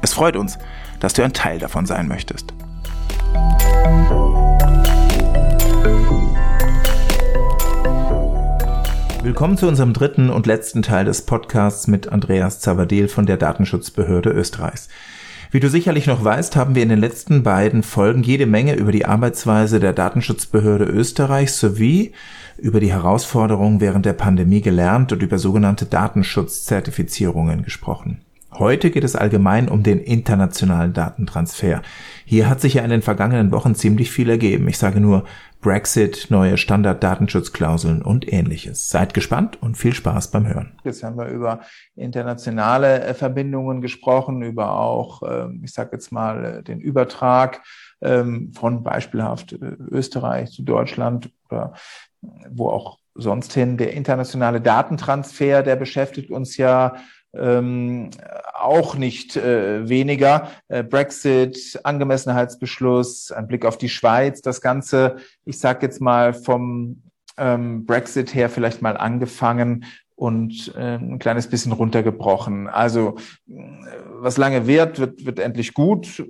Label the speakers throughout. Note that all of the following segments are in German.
Speaker 1: Es freut uns, dass du ein Teil davon sein möchtest. Willkommen zu unserem dritten und letzten Teil des Podcasts mit Andreas Zavadil von der Datenschutzbehörde Österreichs. Wie du sicherlich noch weißt, haben wir in den letzten beiden Folgen jede Menge über die Arbeitsweise der Datenschutzbehörde Österreichs sowie über die Herausforderungen während der Pandemie gelernt und über sogenannte Datenschutzzertifizierungen gesprochen. Heute geht es allgemein um den internationalen Datentransfer. Hier hat sich ja in den vergangenen Wochen ziemlich viel ergeben. Ich sage nur Brexit, neue Standarddatenschutzklauseln und ähnliches. Seid gespannt und viel Spaß beim Hören.
Speaker 2: Jetzt haben wir über internationale äh, Verbindungen gesprochen, über auch, ähm, ich sage jetzt mal, äh, den Übertrag ähm, von beispielhaft äh, Österreich zu Deutschland oder wo auch sonst hin. Der internationale Datentransfer, der beschäftigt uns ja ähm, auch nicht äh, weniger. Äh, Brexit, Angemessenheitsbeschluss, ein Blick auf die Schweiz, das Ganze, ich sage jetzt mal vom ähm, Brexit her vielleicht mal angefangen und äh, ein kleines bisschen runtergebrochen. Also äh, was lange währt, wird, wird endlich gut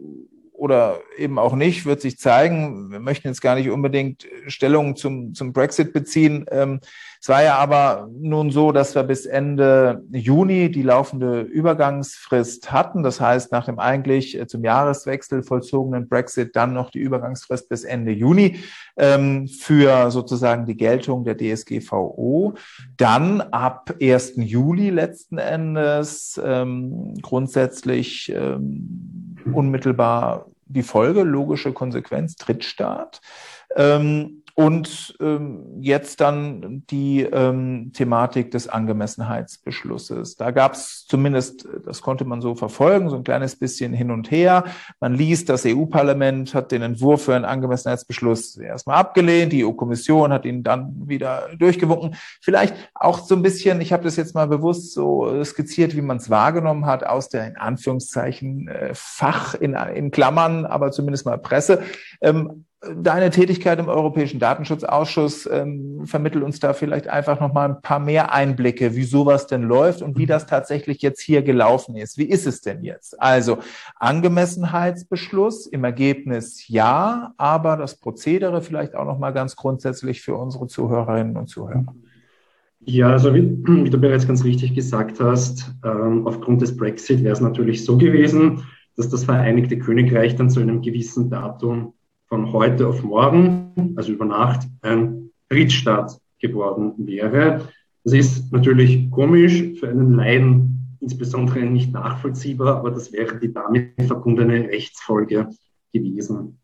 Speaker 2: oder eben auch nicht, wird sich zeigen. Wir möchten jetzt gar nicht unbedingt Stellung zum, zum Brexit beziehen. Ähm, es war ja aber nun so, dass wir bis Ende Juni die laufende Übergangsfrist hatten. Das heißt, nach dem eigentlich äh, zum Jahreswechsel vollzogenen Brexit dann noch die Übergangsfrist bis Ende Juni ähm, für sozusagen die Geltung der DSGVO. Dann ab 1. Juli letzten Endes ähm, grundsätzlich ähm, unmittelbar die Folge, logische Konsequenz, Drittstaat. Ähm, und ähm, jetzt dann die ähm, Thematik des Angemessenheitsbeschlusses. Da gab es zumindest, das konnte man so verfolgen, so ein kleines bisschen hin und her. Man liest, das EU-Parlament hat den Entwurf für einen Angemessenheitsbeschluss erstmal abgelehnt. Die EU-Kommission hat ihn dann wieder durchgewunken. Vielleicht auch so ein bisschen, ich habe das jetzt mal bewusst so skizziert, wie man es wahrgenommen hat, aus der in Anführungszeichen äh, Fach in, in Klammern, aber zumindest mal Presse. Ähm, Deine Tätigkeit im Europäischen Datenschutzausschuss ähm, vermittelt uns da vielleicht einfach noch mal ein paar mehr Einblicke, wie sowas denn läuft und wie das tatsächlich jetzt hier gelaufen ist. Wie ist es denn jetzt? Also Angemessenheitsbeschluss im Ergebnis ja, aber das Prozedere vielleicht auch noch mal ganz grundsätzlich für unsere Zuhörerinnen und Zuhörer.
Speaker 3: Ja, also wie, wie du bereits ganz richtig gesagt hast, ähm, aufgrund des Brexit wäre es natürlich so gewesen, dass das Vereinigte Königreich dann zu einem gewissen Datum von heute auf morgen, also über Nacht, ein Drittstaat geworden wäre. Das ist natürlich komisch, für einen Laien insbesondere nicht nachvollziehbar, aber das wäre die damit verbundene Rechtsfolge gewesen.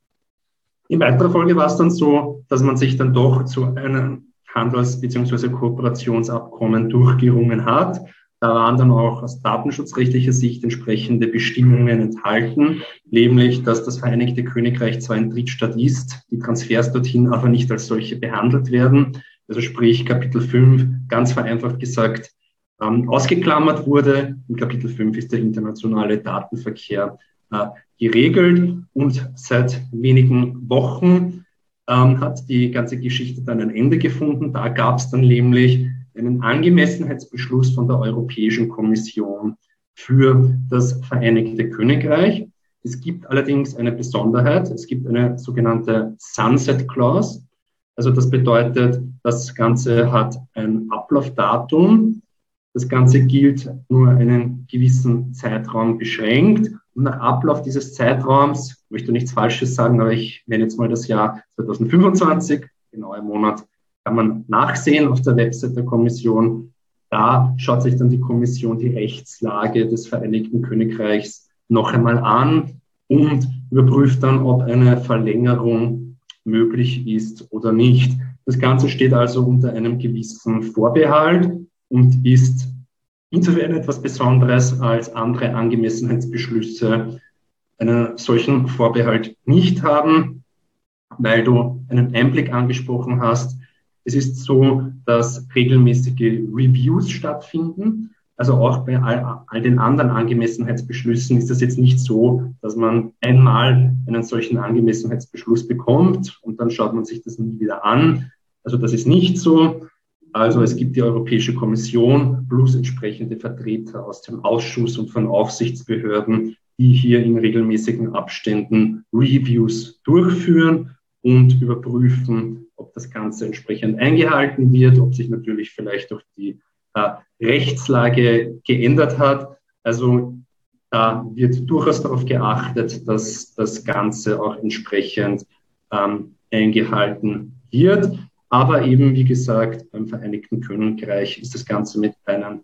Speaker 3: In weiterer Folge war es dann so, dass man sich dann doch zu einem Handels- bzw. Kooperationsabkommen durchgerungen hat da waren dann auch aus datenschutzrechtlicher Sicht entsprechende Bestimmungen enthalten, nämlich, dass das Vereinigte Königreich zwar ein Drittstaat ist, die Transfers dorthin aber nicht als solche behandelt werden. Also sprich Kapitel 5, ganz vereinfacht gesagt, ähm, ausgeklammert wurde. In Kapitel 5 ist der internationale Datenverkehr äh, geregelt und seit wenigen Wochen ähm, hat die ganze Geschichte dann ein Ende gefunden. Da gab es dann nämlich einen Angemessenheitsbeschluss von der Europäischen Kommission für das Vereinigte Königreich. Es gibt allerdings eine Besonderheit. Es gibt eine sogenannte Sunset Clause. Also das bedeutet, das Ganze hat ein Ablaufdatum. Das Ganze gilt nur einen gewissen Zeitraum beschränkt. Und nach Ablauf dieses Zeitraums, möchte nichts Falsches sagen, aber ich nenne jetzt mal das Jahr 2025, genauer im Monat kann man nachsehen auf der Website der Kommission. Da schaut sich dann die Kommission die Rechtslage des Vereinigten Königreichs noch einmal an und überprüft dann, ob eine Verlängerung möglich ist oder nicht. Das Ganze steht also unter einem gewissen Vorbehalt und ist insofern etwas Besonderes als andere Angemessenheitsbeschlüsse, einen solchen Vorbehalt nicht haben, weil du einen Einblick angesprochen hast. Es ist so, dass regelmäßige Reviews stattfinden. Also auch bei all, all den anderen Angemessenheitsbeschlüssen ist das jetzt nicht so, dass man einmal einen solchen Angemessenheitsbeschluss bekommt und dann schaut man sich das nie wieder an. Also das ist nicht so. Also es gibt die Europäische Kommission plus entsprechende Vertreter aus dem Ausschuss und von Aufsichtsbehörden, die hier in regelmäßigen Abständen Reviews durchführen und überprüfen, das Ganze entsprechend eingehalten wird, ob sich natürlich vielleicht auch die äh, Rechtslage geändert hat. Also da wird durchaus darauf geachtet, dass das Ganze auch entsprechend ähm, eingehalten wird. Aber eben, wie gesagt, beim Vereinigten Königreich ist das Ganze mit einem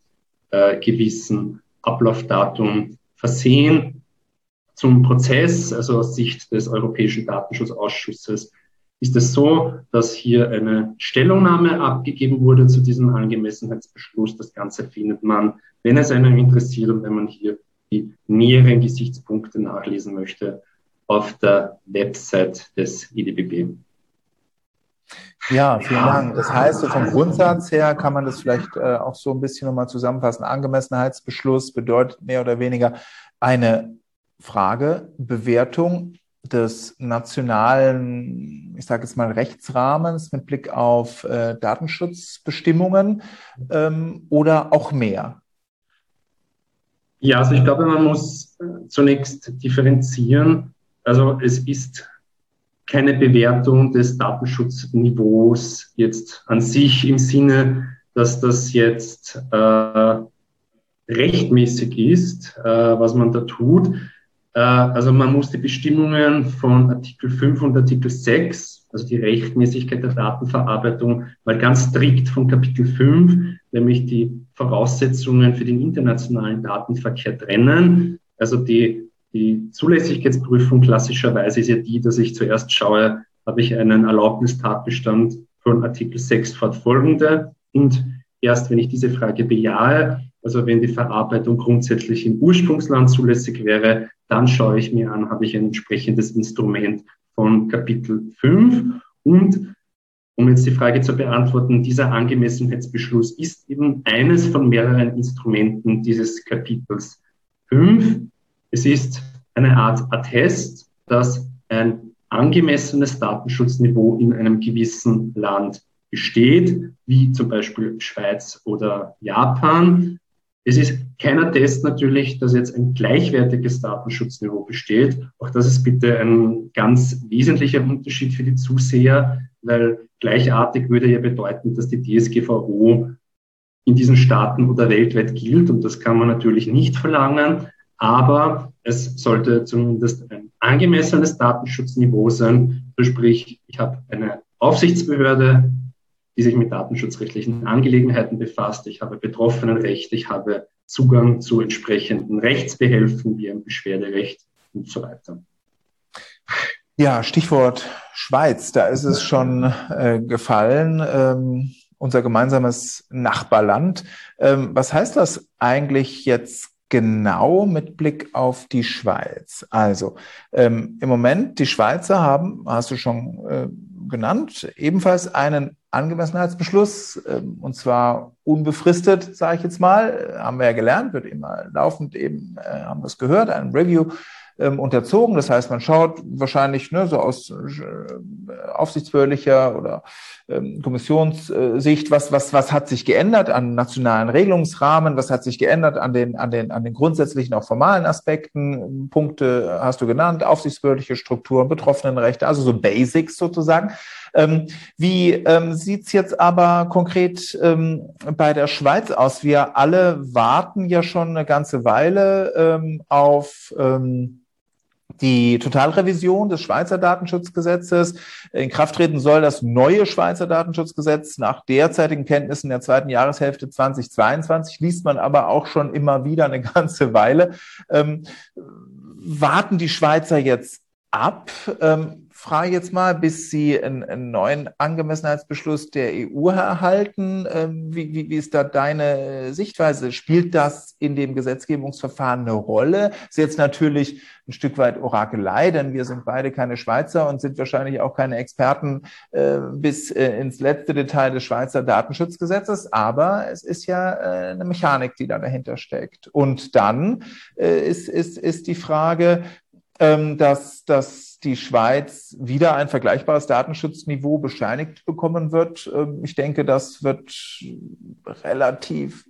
Speaker 3: äh, gewissen Ablaufdatum versehen. Zum Prozess, also aus Sicht des Europäischen Datenschutzausschusses, ist es so, dass hier eine Stellungnahme abgegeben wurde zu diesem Angemessenheitsbeschluss. Das Ganze findet man, wenn es einen interessiert und wenn man hier die näheren Gesichtspunkte nachlesen möchte, auf der Website des IDBB.
Speaker 2: Ja, vielen Dank. Das heißt, vom Grundsatz her kann man das vielleicht äh, auch so ein bisschen nochmal zusammenfassen. Angemessenheitsbeschluss bedeutet mehr oder weniger eine Frage, Bewertung des nationalen, ich sage jetzt mal, Rechtsrahmens mit Blick auf äh, Datenschutzbestimmungen ähm, oder auch mehr?
Speaker 3: Ja, also ich glaube, man muss äh, zunächst differenzieren. Also es ist keine Bewertung des Datenschutzniveaus jetzt an sich im Sinne, dass das jetzt äh, rechtmäßig ist, äh, was man da tut. Äh, also man muss die Bestimmungen von Artikel 5 und Artikel 6, also die Rechtmäßigkeit der Datenverarbeitung, mal ganz strikt von Kapitel 5, nämlich die Voraussetzungen für den internationalen Datenverkehr trennen. Also die die Zulässigkeitsprüfung klassischerweise ist ja die, dass ich zuerst schaue, habe ich einen Erlaubnistatbestand von Artikel 6 fortfolgende und erst wenn ich diese Frage bejahe, also wenn die Verarbeitung grundsätzlich im Ursprungsland zulässig wäre, dann schaue ich mir an, habe ich ein entsprechendes Instrument von Kapitel 5 und um jetzt die Frage zu beantworten, dieser Angemessenheitsbeschluss ist eben eines von mehreren Instrumenten dieses Kapitels 5. Es ist eine Art Attest, dass ein angemessenes Datenschutzniveau in einem gewissen Land besteht, wie zum Beispiel Schweiz oder Japan. Es ist kein Attest natürlich, dass jetzt ein gleichwertiges Datenschutzniveau besteht. Auch das ist bitte ein ganz wesentlicher Unterschied für die Zuseher, weil gleichartig würde ja bedeuten, dass die DSGVO in diesen Staaten oder weltweit gilt und das kann man natürlich nicht verlangen aber es sollte zumindest ein angemessenes Datenschutzniveau sein. Sprich, ich habe eine Aufsichtsbehörde, die sich mit datenschutzrechtlichen Angelegenheiten befasst. Ich habe Betroffenenrecht, ich habe Zugang zu entsprechenden Rechtsbehelfen wie ein Beschwerderecht und so weiter.
Speaker 2: Ja, Stichwort Schweiz, da ist es schon äh, gefallen. Ähm, unser gemeinsames Nachbarland. Ähm, was heißt das eigentlich jetzt genau mit Blick auf die Schweiz. Also ähm, im Moment, die Schweizer haben, hast du schon äh, genannt, ebenfalls einen Angemessenheitsbeschluss, äh, und zwar unbefristet, sage ich jetzt mal, haben wir ja gelernt, wird immer laufend eben, äh, haben wir es gehört, ein Review ähm, unterzogen. Das heißt, man schaut wahrscheinlich ne, so aus äh, aufsichtsbehördlicher oder ähm, Kommissionssicht, was, was, was hat sich geändert an nationalen Regelungsrahmen, was hat sich geändert an den, an den, an den grundsätzlichen, auch formalen Aspekten. Punkte hast du genannt, aufsichtsbehördliche Strukturen, Betroffenenrechte, also so Basics sozusagen. Ähm, wie ähm, sieht's jetzt aber konkret ähm, bei der Schweiz aus? Wir alle warten ja schon eine ganze Weile ähm, auf ähm, die Totalrevision des Schweizer Datenschutzgesetzes. In Kraft treten soll das neue Schweizer Datenschutzgesetz nach derzeitigen Kenntnissen der zweiten Jahreshälfte 2022, liest man aber auch schon immer wieder eine ganze Weile. Ähm, warten die Schweizer jetzt ab. Ähm, frage jetzt mal, bis Sie einen, einen neuen Angemessenheitsbeschluss der EU erhalten. Ähm, wie, wie, wie, ist da deine Sichtweise? Spielt das in dem Gesetzgebungsverfahren eine Rolle? Ist jetzt natürlich ein Stück weit Orakelei, denn wir sind beide keine Schweizer und sind wahrscheinlich auch keine Experten äh, bis äh, ins letzte Detail des Schweizer Datenschutzgesetzes. Aber es ist ja äh, eine Mechanik, die da dahinter steckt. Und dann äh, ist, ist, ist die Frage, dass, dass die Schweiz wieder ein vergleichbares Datenschutzniveau bescheinigt bekommen wird. Ähm, ich denke, das wird relativ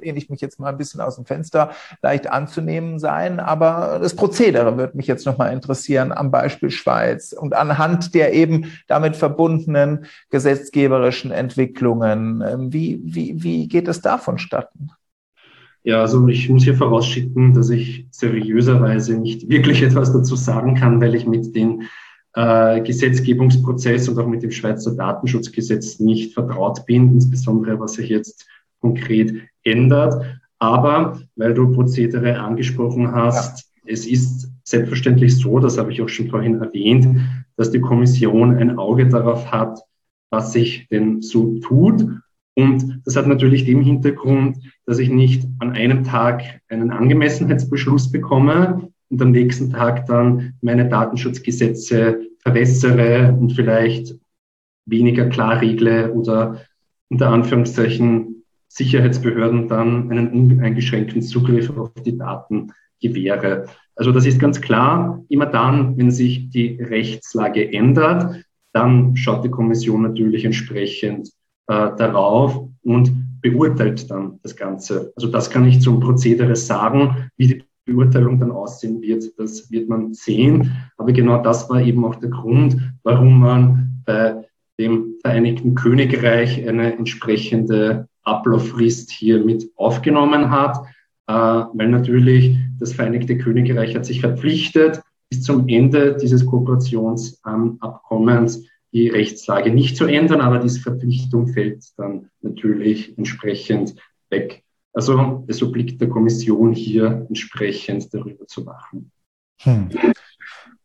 Speaker 2: lehne ich mich jetzt mal ein bisschen aus dem Fenster, leicht anzunehmen sein. Aber das Prozedere wird mich jetzt nochmal interessieren am Beispiel Schweiz und anhand der eben damit verbundenen gesetzgeberischen Entwicklungen. Ähm, wie, wie, wie geht es da vonstatten?
Speaker 3: Ja, also ich muss hier vorausschicken, dass ich seriöserweise nicht wirklich etwas dazu sagen kann, weil ich mit dem äh, Gesetzgebungsprozess und auch mit dem Schweizer Datenschutzgesetz nicht vertraut bin, insbesondere was sich jetzt konkret ändert. Aber weil du Prozedere angesprochen hast, ja. es ist selbstverständlich so, das habe ich auch schon vorhin erwähnt, dass die Kommission ein Auge darauf hat, was sich denn so tut und das hat natürlich den Hintergrund, dass ich nicht an einem Tag einen Angemessenheitsbeschluss bekomme und am nächsten Tag dann meine Datenschutzgesetze verwässere und vielleicht weniger klar regle oder unter Anführungszeichen Sicherheitsbehörden dann einen uneingeschränkten Zugriff auf die Daten gewähre. Also das ist ganz klar, immer dann, wenn sich die Rechtslage ändert, dann schaut die Kommission natürlich entsprechend darauf und beurteilt dann das Ganze. Also das kann ich zum Prozedere sagen. Wie die Beurteilung dann aussehen wird, das wird man sehen. Aber genau das war eben auch der Grund, warum man bei dem Vereinigten Königreich eine entsprechende Ablauffrist hier mit aufgenommen hat, äh, weil natürlich das Vereinigte Königreich hat sich verpflichtet, bis zum Ende dieses Kooperationsabkommens die Rechtslage nicht zu ändern, aber diese Verpflichtung fällt dann natürlich entsprechend weg. Also es obliegt der Kommission hier entsprechend darüber zu wachen.
Speaker 2: Hm.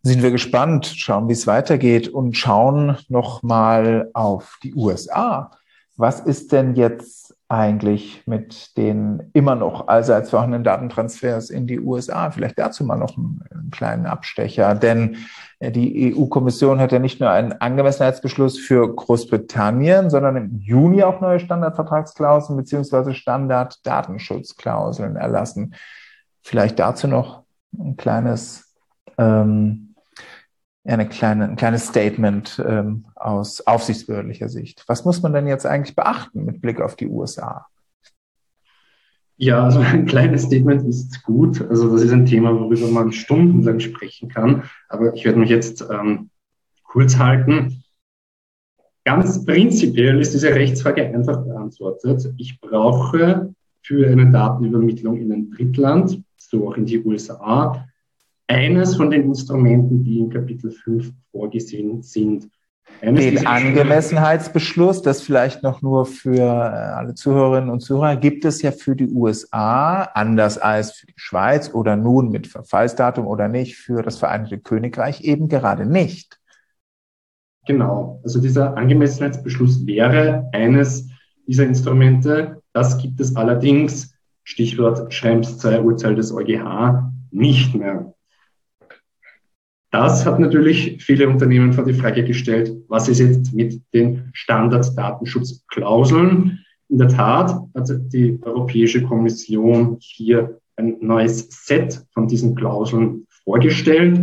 Speaker 2: Sind wir gespannt, schauen, wie es weitergeht und schauen nochmal auf die USA. Was ist denn jetzt eigentlich mit den immer noch allseits vorhandenen Datentransfers in die USA? Vielleicht dazu mal noch einen, einen kleinen Abstecher, denn äh, die EU-Kommission hat ja nicht nur einen Angemessenheitsbeschluss für Großbritannien, sondern im Juni auch neue Standardvertragsklauseln beziehungsweise Standarddatenschutzklauseln erlassen. Vielleicht dazu noch ein kleines ähm, eine kleine, ein kleines Statement ähm, aus aufsichtsbehördlicher Sicht. Was muss man denn jetzt eigentlich beachten mit Blick auf die USA?
Speaker 3: Ja, also ein kleines Statement ist gut. Also das ist ein Thema, worüber man stundenlang sprechen kann. Aber ich werde mich jetzt ähm, kurz halten. Ganz prinzipiell ist diese Rechtsfrage einfach beantwortet. Ich brauche für eine Datenübermittlung in ein Drittland, so auch in die USA, eines von den Instrumenten, die in Kapitel 5 vorgesehen sind.
Speaker 2: Eines den Angemessenheitsbeschluss, das vielleicht noch nur für äh, alle Zuhörerinnen und Zuhörer, gibt es ja für die USA, anders als für die Schweiz oder nun mit Verfallsdatum oder nicht, für das Vereinigte Königreich eben gerade nicht.
Speaker 3: Genau, also dieser Angemessenheitsbeschluss wäre eines dieser Instrumente. Das gibt es allerdings, Stichwort Schrems 2 Urteil des EuGH, nicht mehr. Das hat natürlich viele Unternehmen vor die Frage gestellt, was ist jetzt mit den Standarddatenschutzklauseln? In der Tat hat die Europäische Kommission hier ein neues Set von diesen Klauseln vorgestellt.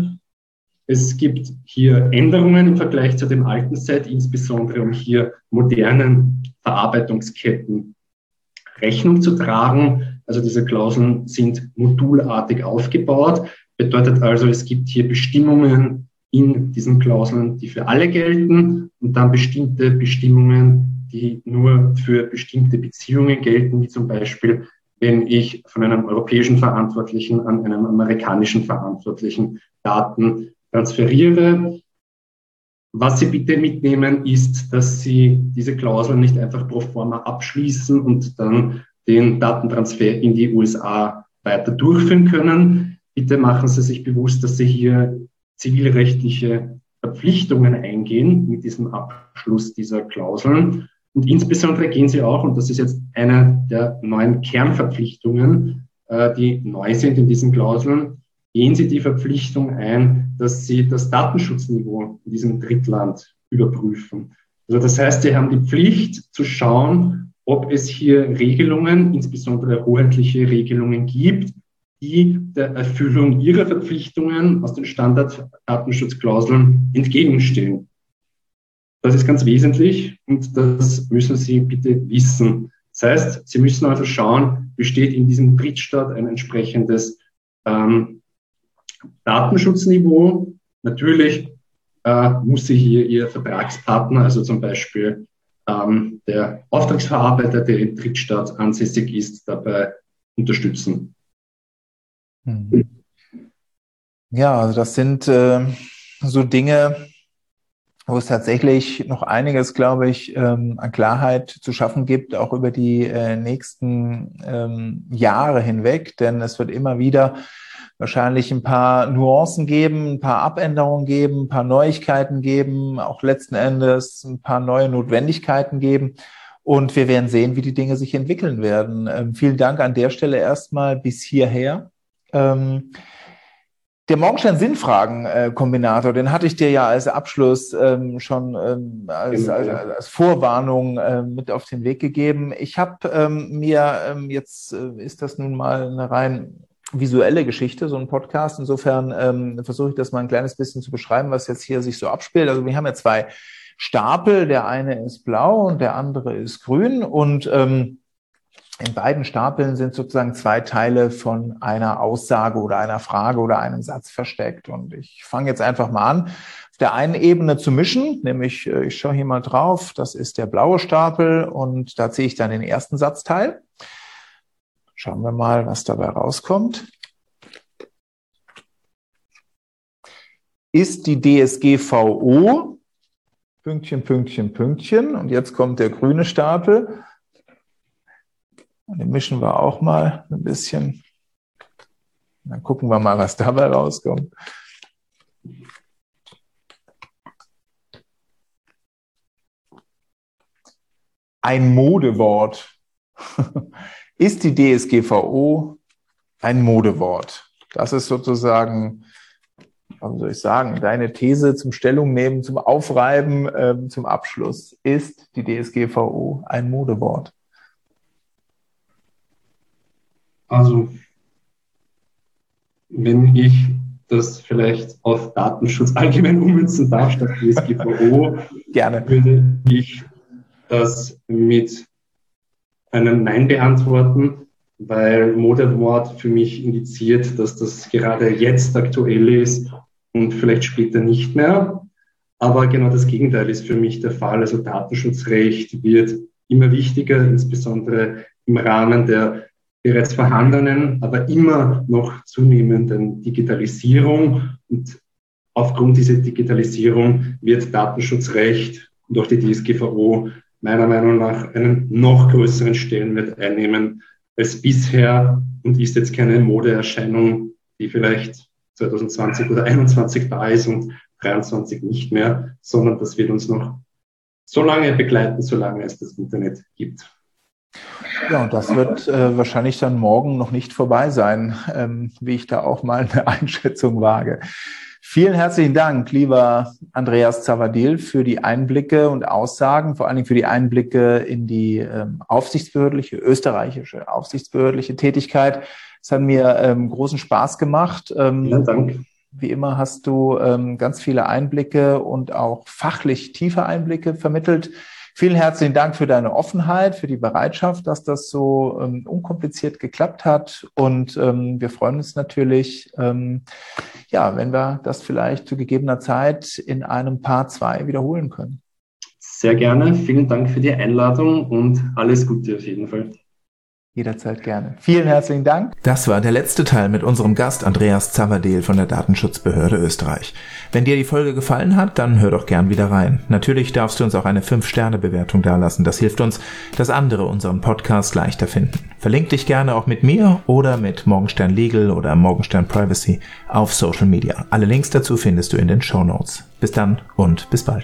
Speaker 3: Es gibt hier Änderungen im Vergleich zu dem alten Set, insbesondere um hier modernen Verarbeitungsketten Rechnung zu tragen. Also diese Klauseln sind modulartig aufgebaut. Bedeutet also, es gibt hier Bestimmungen in diesen Klauseln, die für alle gelten und dann bestimmte Bestimmungen, die nur für bestimmte Beziehungen gelten, wie zum Beispiel, wenn ich von einem europäischen Verantwortlichen an einen amerikanischen Verantwortlichen Daten transferiere. Was Sie bitte mitnehmen, ist, dass Sie diese Klauseln nicht einfach pro forma abschließen und dann den Datentransfer in die USA weiter durchführen können, Bitte machen Sie sich bewusst, dass Sie hier zivilrechtliche Verpflichtungen eingehen mit diesem Abschluss dieser Klauseln. Und insbesondere gehen sie auch, und das ist jetzt eine der neuen Kernverpflichtungen, äh, die neu sind in diesen Klauseln, gehen sie die Verpflichtung ein, dass sie das Datenschutzniveau in diesem Drittland überprüfen. Also das heißt, sie haben die Pflicht zu schauen, ob es hier Regelungen, insbesondere hoheitliche Regelungen gibt, die der Erfüllung ihrer Verpflichtungen aus den Standarddatenschutzklauseln entgegenstehen. Das ist ganz wesentlich und das müssen Sie bitte wissen. Das heißt, Sie müssen also schauen, besteht in diesem Drittstaat ein entsprechendes ähm, Datenschutzniveau. Natürlich äh, muss sich hier Ihr Vertragspartner, also zum Beispiel ähm, der Auftragsverarbeiter, der im Drittstaat ansässig ist, dabei unterstützen.
Speaker 2: Hm. Ja, also das sind äh, so Dinge, wo es tatsächlich noch einiges, glaube ich, ähm, an Klarheit zu schaffen gibt, auch über die äh, nächsten ähm, Jahre hinweg. Denn es wird immer wieder wahrscheinlich ein paar Nuancen geben, ein paar Abänderungen geben, ein paar Neuigkeiten geben, auch letzten Endes ein paar neue Notwendigkeiten geben. Und wir werden sehen, wie die Dinge sich entwickeln werden. Ähm, vielen Dank an der Stelle erstmal bis hierher. Ähm, der Morgenstern-Sinnfragen-Kombinator, den hatte ich dir ja als Abschluss ähm, schon ähm, als, als, als, Vorwarnung äh, mit auf den Weg gegeben. Ich habe ähm, mir, ähm, jetzt äh, ist das nun mal eine rein visuelle Geschichte, so ein Podcast. Insofern ähm, versuche ich das mal ein kleines bisschen zu beschreiben, was jetzt hier sich so abspielt. Also wir haben ja zwei Stapel. Der eine ist blau und der andere ist grün. Und ähm, in beiden Stapeln sind sozusagen zwei Teile von einer Aussage oder einer Frage oder einem Satz versteckt. Und ich fange jetzt einfach mal an, auf der einen Ebene zu mischen, nämlich äh, ich schaue hier mal drauf, das ist der blaue Stapel und da ziehe ich dann den ersten Satzteil. Schauen wir mal, was dabei rauskommt. Ist die DSGVO Pünktchen, Pünktchen, Pünktchen. Und jetzt kommt der grüne Stapel. Und den mischen wir auch mal ein bisschen. Dann gucken wir mal, was dabei rauskommt. Ein Modewort. Ist die DSGVO ein Modewort? Das ist sozusagen, wie soll ich sagen, deine These zum Stellungnehmen, zum Aufreiben, äh, zum Abschluss. Ist die DSGVO ein Modewort?
Speaker 3: Also, wenn ich das vielleicht auf Datenschutz allgemein ummünzen darf, statt DSGVO,
Speaker 2: Gerne.
Speaker 3: würde ich das mit einem Nein beantworten, weil Modewort für mich indiziert, dass das gerade jetzt aktuell ist und vielleicht später nicht mehr. Aber genau das Gegenteil ist für mich der Fall. Also Datenschutzrecht wird immer wichtiger, insbesondere im Rahmen der bereits vorhandenen, aber immer noch zunehmenden Digitalisierung. Und aufgrund dieser Digitalisierung wird Datenschutzrecht und auch die DSGVO meiner Meinung nach einen noch größeren Stellenwert einnehmen als bisher und ist jetzt keine Modeerscheinung, die vielleicht 2020 oder 2021 da ist und 2023 nicht mehr, sondern das wird uns noch so lange begleiten, solange es das Internet gibt.
Speaker 2: Ja, und das wird äh, wahrscheinlich dann morgen noch nicht vorbei sein, ähm, wie ich da auch mal eine Einschätzung wage. Vielen herzlichen Dank, lieber Andreas Zavadil, für die Einblicke und Aussagen, vor allen Dingen für die Einblicke in die ähm, aufsichtsbehördliche, österreichische aufsichtsbehördliche Tätigkeit. Es hat mir ähm, großen Spaß gemacht.
Speaker 3: Ähm, ja, danke.
Speaker 2: Wie immer hast du ähm, ganz viele Einblicke und auch fachlich tiefe Einblicke vermittelt. Vielen herzlichen Dank für deine Offenheit, für die Bereitschaft, dass das so ähm, unkompliziert geklappt hat. Und ähm, wir freuen uns natürlich, ähm, ja, wenn wir das vielleicht zu gegebener Zeit in einem Part 2 wiederholen können.
Speaker 3: Sehr gerne. Vielen Dank für die Einladung und alles Gute auf jeden Fall.
Speaker 4: Jederzeit gerne. Vielen herzlichen Dank.
Speaker 2: Das war der letzte Teil mit unserem Gast Andreas Zavadel von der Datenschutzbehörde Österreich. Wenn dir die Folge gefallen hat, dann hör doch gern wieder rein. Natürlich darfst du uns auch eine 5-Sterne-Bewertung dalassen. Das hilft uns, dass andere unseren Podcast leichter finden. Verlink dich gerne auch mit mir oder mit Morgenstern Legal oder Morgenstern Privacy auf Social Media. Alle Links dazu findest du in den Show Notes. Bis dann und bis bald.